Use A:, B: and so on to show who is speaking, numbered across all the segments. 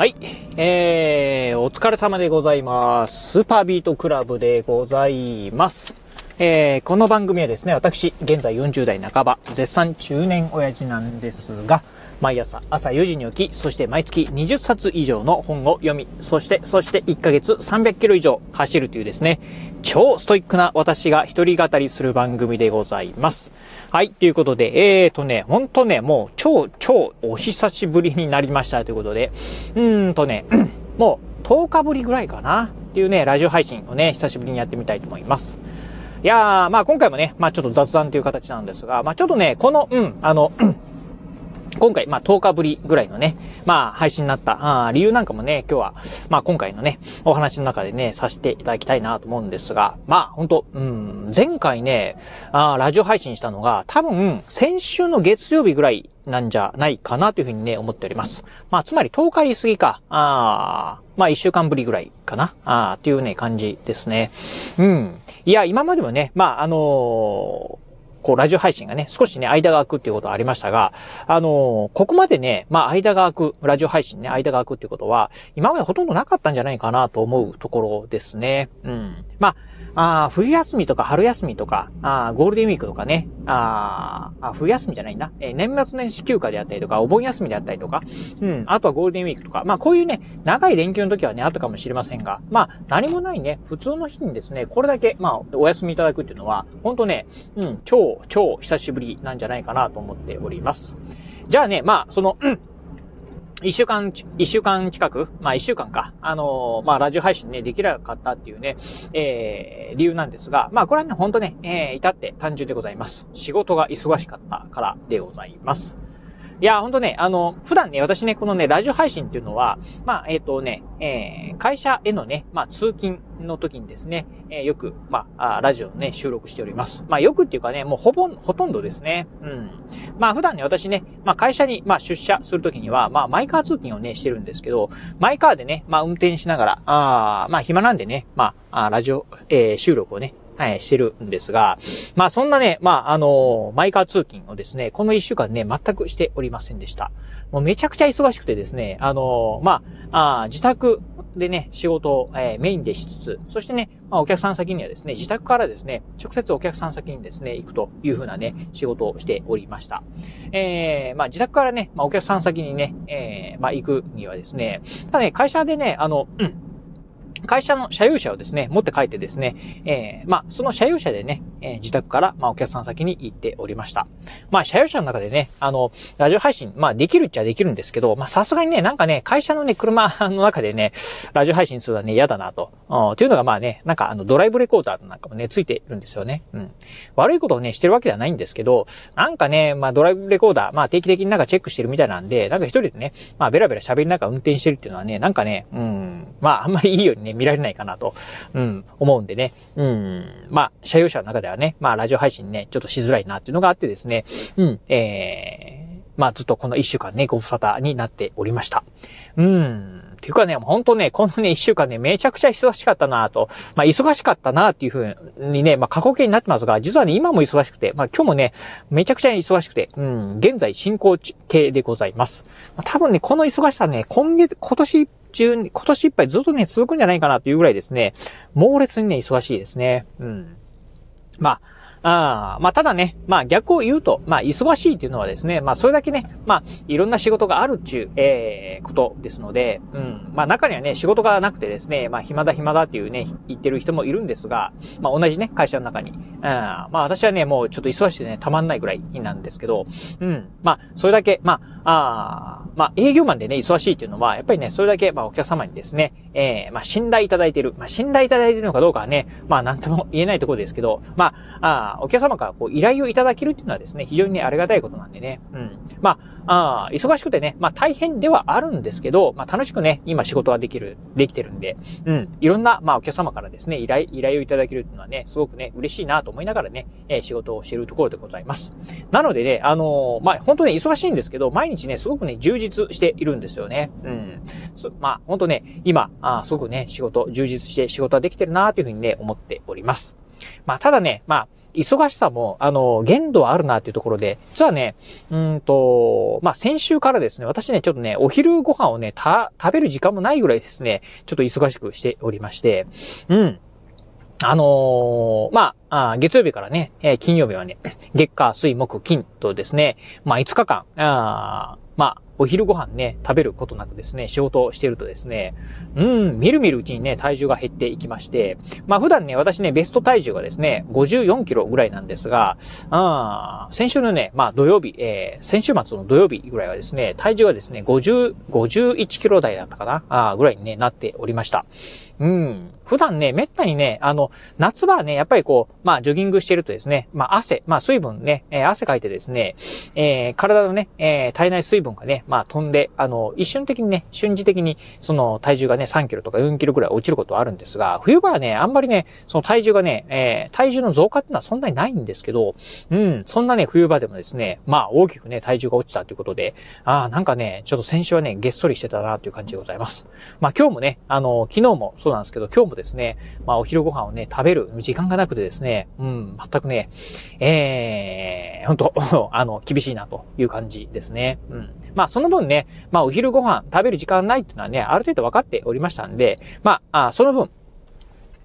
A: はい。えー、お疲れ様でございます。スーパービートクラブでございます。えー、この番組はですね、私、現在40代半ば、絶賛中年親父なんですが、毎朝朝4時に起き、そして毎月20冊以上の本を読み、そして、そして1ヶ月300キロ以上走るというですね、超ストイックな私が一人語りする番組でございます。はい、ということで、えーとね、ほんとね、もう超超お久しぶりになりましたということで、うーんとね、もう10日ぶりぐらいかなっていうね、ラジオ配信をね、久しぶりにやってみたいと思います。いやー、まあ今回もね、まあちょっと雑談という形なんですが、まあちょっとね、この、うん、あの、今回、まあ、10日ぶりぐらいのね、まあ、配信になったあ理由なんかもね、今日は、まあ、今回のね、お話の中でね、させていただきたいなと思うんですが、まあ、本当うん、前回ね、あラジオ配信したのが、多分、先週の月曜日ぐらいなんじゃないかなというふうにね、思っております。まあ、つまり10日言い過ぎか、あまあ、1週間ぶりぐらいかな、あっていうね、感じですね。うん。いや、今までもね、まあ、あのーこう、ラジオ配信がね、少しね、間が空くっていうことはありましたが、あのー、ここまでね、まあ、間が空く、ラジオ配信ね、間が空くっていうことは、今までほとんどなかったんじゃないかなと思うところですね。うん。まあ、あ冬休みとか春休みとか、あゴールデンウィークとかね、ああ冬休みじゃないな、えー、年末年始休暇であったりとか、お盆休みであったりとか、うん、あとはゴールデンウィークとか、まあこういうね、長い連休の時はね、あったかもしれませんが、まあ何もないね、普通の日にですね、これだけ、まあお休みいただくっていうのは、ほんとね、うん、超、超久しぶりなんじゃないかなと思っております。じゃあね、まあ、その、うん、一週間、一週間近くまあ一週間か。あのー、まあラジオ配信ね、できなかったっていうね、えー、理由なんですが、まあこれはね、ほんとね、えー、至って単純でございます。仕事が忙しかったからでございます。いや、ほんとね、あの、普段ね、私ね、このね、ラジオ配信っていうのは、まあ、えっ、ー、とね、えー、会社へのね、まあ、通勤の時にですね、えー、よく、まあ、ラジオをね、収録しております。まあ、よくっていうかね、もうほぼ、ほとんどですね。うん。まあ、普段ね、私ね、まあ、会社に、まあ、出社する時には、まあ、マイカー通勤をね、してるんですけど、マイカーでね、まあ、運転しながら、あまあ、暇なんでね、まあ、ラジオ、えー、収録をね、はい、してるんですが、まあそんなね、まああの、マイカー通勤をですね、この一週間ね、全くしておりませんでした。もうめちゃくちゃ忙しくてですね、あの、まあ、あ自宅でね、仕事を、えー、メインでしつつ、そしてね、まあ、お客さん先にはですね、自宅からですね、直接お客さん先にですね、行くというふうなね、仕事をしておりました。えー、まあ、自宅からね、まあ、お客さん先にね、えー、まあ、行くにはですね、ただね、会社でね、あの、うん、会社の車用車をですね、持って帰ってですね、えー、まあ、その車用車でね、えー、自宅から、まあ、お客さん先に行っておりました。まあ、車用車の中でね、あの、ラジオ配信、まあ、できるっちゃできるんですけど、まあ、さすがにね、なんかね、会社のね、車の中でね、ラジオ配信するのはね、嫌だなと。うんというのが、まあね、なんか、あの、ドライブレコーダーなんかもね、ついてるんですよね。うん。悪いことをね、してるわけではないんですけど、なんかね、まあ、ドライブレコーダー、まあ、定期的になんかチェックしてるみたいなんで、なんか一人でね、まあ、ベラベラ喋りながら運転してるっていうのはね、なんかね、うん、まあ、あんまりいいようにね、見られないかなと。うん、思うんでね。うん、まあ、車用車の中ではね、まあ、ラジオ配信ね、ちょっとしづらいなっていうのがあってですね、うん、えー、まあ、ずっとこの一週間ね、ご無沙汰になっておりました。うん、っていうかね、ほんとね、このね、一週間ね、めちゃくちゃ忙しかったなと、まあ、忙しかったなっていうふうにね、まあ、過去形になってますが、実はね、今も忙しくて、まあ、今日もね、めちゃくちゃ忙しくて、うん、現在進行形でございます。まあ、多分ね、この忙しさね、今月、今年中、今年いっぱいずっとね、続くんじゃないかなというぐらいですね、猛烈にね、忙しいですね。うん。まあ、あまあ、ただね、まあ逆を言うと、まあ忙しいっていうのはですね、まあそれだけね、まあいろんな仕事があるっちゅう、えー、ことですので、うん。まあ中にはね、仕事がなくてですね、まあ暇だ暇だっていうね、言ってる人もいるんですが、まあ同じね、会社の中に。うん。まあ私はね、もうちょっと忙しくてね、たまんないぐらいなんですけど、うん。まあ、それだけ、まあ、あまあ営業マンでね、忙しいっていうのは、やっぱりね、それだけ、まあお客様にですね、えー、まあ信頼いただいてる。まあ信頼いただいてるのかどうかはね、まあなんとも言えないところですけど、まあ、あお客様からこう依頼をいただけるっていうのはですね、非常にね、ありがたいことなんでね。うん。まあ、あ忙しくてね、まあ大変ではあるんですけど、まあ楽しくね、今仕事はできる、できてるんで、うん。いろんな、まあお客様からですね、依頼、依頼をいただけるっていうのはね、すごくね、嬉しいなと思いながらね、えー、仕事をしているところでございます。なのでね、あのー、まあ本当ね、忙しいんですけど、毎日ね、すごくね、充実しているんですよね。うん。まあ本当ね、今、あすごくね、仕事、充実して仕事はできてるなというふうにね、思っております。まあ、ただね、まあ、忙しさも、あの、限度はあるなっていうところで、実はね、うんと、まあ、先週からですね、私ね、ちょっとね、お昼ご飯をね、た、食べる時間もないぐらいですね、ちょっと忙しくしておりまして、うん。あのー、まあ、月曜日からね、え、金曜日はね、月火水木金とですね、まあ5日間、あまあ、お昼ご飯ね、食べることなくですね、仕事をしてるとですね、うん、みるみるうちにね、体重が減っていきまして、まあ普段ね、私ね、ベスト体重がですね、54キロぐらいなんですが、あ先週のね、まあ土曜日、えー、先週末の土曜日ぐらいはですね、体重がですね、50、51キロ台だったかなあぐらいにね、なっておりました。うん。普段ね、めったにね、あの、夏場はね、やっぱりこう、まあ、ジョギングしてるとですね、まあ、汗、まあ、水分ね、えー、汗かいてですね、えー、体のね、えー、体内水分がね、まあ、飛んで、あの、一瞬的にね、瞬時的に、その、体重がね、3キロとか4キロぐらい落ちることはあるんですが、冬場はね、あんまりね、その体重がね、えー、体重の増加っていうのはそんなにないんですけど、うん、そんなね、冬場でもですね、まあ、大きくね、体重が落ちたということで、ああ、なんかね、ちょっと先週はね、げっそりしてたなという感じでございます。まあ、今日もね、あの、昨日もなんですけど、今日もですね、まあ、お昼ご飯をね、食べる時間がなくてですね、うん、全くね、えー、本当 あの、厳しいなという感じですね。うん。まあ、その分ね、まあ、お昼ご飯食べる時間ないっていうのはね、ある程度分かっておりましたんで、まあ、あその分、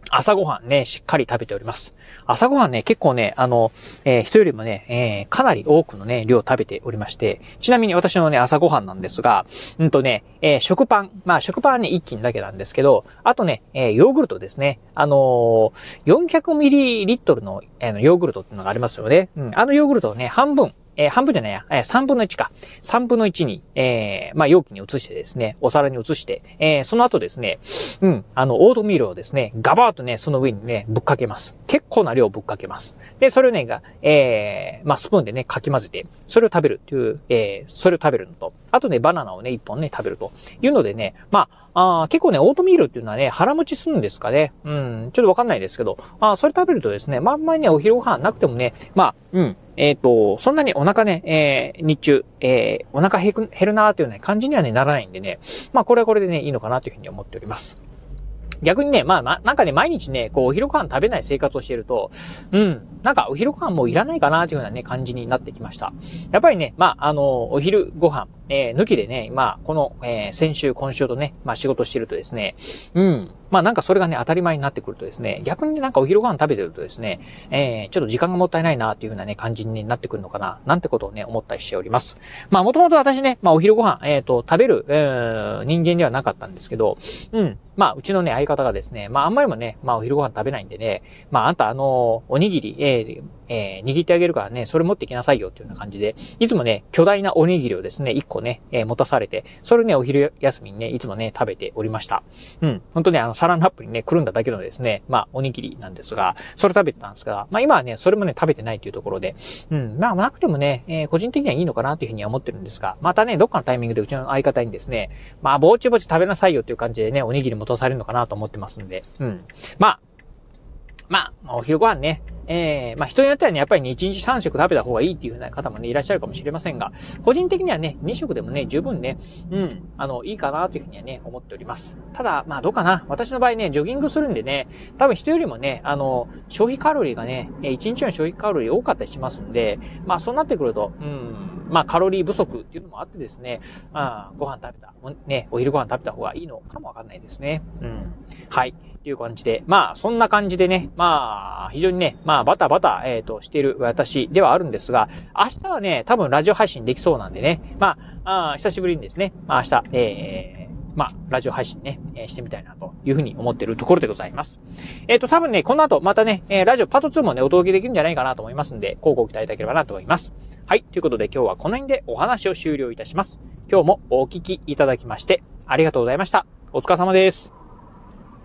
A: 朝ごはんね、しっかり食べております。朝ごはんね、結構ね、あの、えー、人よりもね、えー、かなり多くのね、量食べておりまして、ちなみに私のね、朝ごはんなんですが、うんとね、えー、食パン、まあ食パンはね、一斤だけなんですけど、あとね、え、ヨーグルトですね。あのー、400ml の、えー、ヨーグルトっていうのがありますよね。うん、あのヨーグルトをね、半分、えー、半分じゃないや、えー、3分の1か。3分の1に、えー、まあ、容器に移してですね、お皿に移して、えー、その後ですね、うん、あの、オートミールをですね、ガバーとね、その上にね、ぶっかけます。結構な量ぶっかけます。で、それをね、が、えー、まあ、スプーンでね、かき混ぜて、それを食べるっていう、えー、それを食べるのと、あとね、バナナをね、1本ね、食べるというのでね、まあ、あ結構ね、オートミールっていうのはね、腹持ちするんですかね。うん、ちょっとわかんないですけど、あそれ食べるとですね、まあ、あんまりね、お昼ご飯なくてもね、まあ、うん、えっ、ー、と、そんなにお腹ね、えー、日中、えー、お腹減るなーというね、感じにはね、ならないんでね、まあこれはこれでね、いいのかなというふうに思っております。逆にね、まあ、ま、なんかね、毎日ね、こう、お昼ご飯食べない生活をしていると、うん、なんかお昼ご飯もういらないかなというようなね、感じになってきました。やっぱりね、まあ、あの、お昼ご飯、えー、抜きでね、まあ、この、えー、先週、今週とね、まあ仕事してるとですね、うん、まあなんかそれがね、当たり前になってくるとですね、逆になんかお昼ご飯食べてるとですね、えー、ちょっと時間がもったいないなっていう風なね、感じになってくるのかな、なんてことをね、思ったりしております。まあもともと私ね、まあお昼ご飯、えっ、ー、と、食べる、えー、人間ではなかったんですけど、うん、まあうちのね、相方がですね、まああんまりもね、まあお昼ご飯食べないんでね、まああんたあの、おにぎり、えー、えー、握ってあげるからね、それ持ってきなさいよっていうような感じで、いつもね、巨大なおにぎりをですね、1個ね、えー、持たされて、それね、お昼休みにね、いつもね、食べておりました。うん。本当ね、あの、サランラップにね、くるんだだけのですね、まあ、おにぎりなんですが、それ食べてたんですが、まあ今はね、それもね、食べてないというところで、うん。まあ、なくてもね、えー、個人的にはいいのかなというふうには思ってるんですが、またね、どっかのタイミングでうちの相方にですね、まあ、ぼちぼち食べなさいよっていう感じでね、おにぎり持たされるのかなと思ってますんで、うん。まあ、まあ、お昼ご飯ね、えー、まあ人によってはね、やっぱりね、1日3食食べた方がいいっていう風な方もね、いらっしゃるかもしれませんが、個人的にはね、2食でもね、十分ね、うん、あの、いいかなというふうにはね、思っております。ただ、まあどうかな。私の場合ね、ジョギングするんでね、多分人よりもね、あの、消費カロリーがね、1日の消費カロリー多かったりしますんで、まあそうなってくると、うん、まあカロリー不足っていうのもあってですね、あご飯食べた、ね、お昼ご飯食べた方がいいのかもわかんないですね。うん。はい。っていう感じで、まあそんな感じでね、まあ非常にね、まあまあバタバタ、えっ、ー、と、してる私ではあるんですが、明日はね、多分ラジオ配信できそうなんでね、まあ、あ久しぶりにですね、まあ明日、えー、まあ、ラジオ配信ね、えー、してみたいなというふうに思ってるところでございます。えっ、ー、と、多分ね、この後またね、えー、ラジオパート2もね、お届けできるんじゃないかなと思いますんで、広告いただければなと思います。はい。ということで今日はこの辺でお話を終了いたします。今日もお聞きいただきまして、ありがとうございました。お疲れ様です。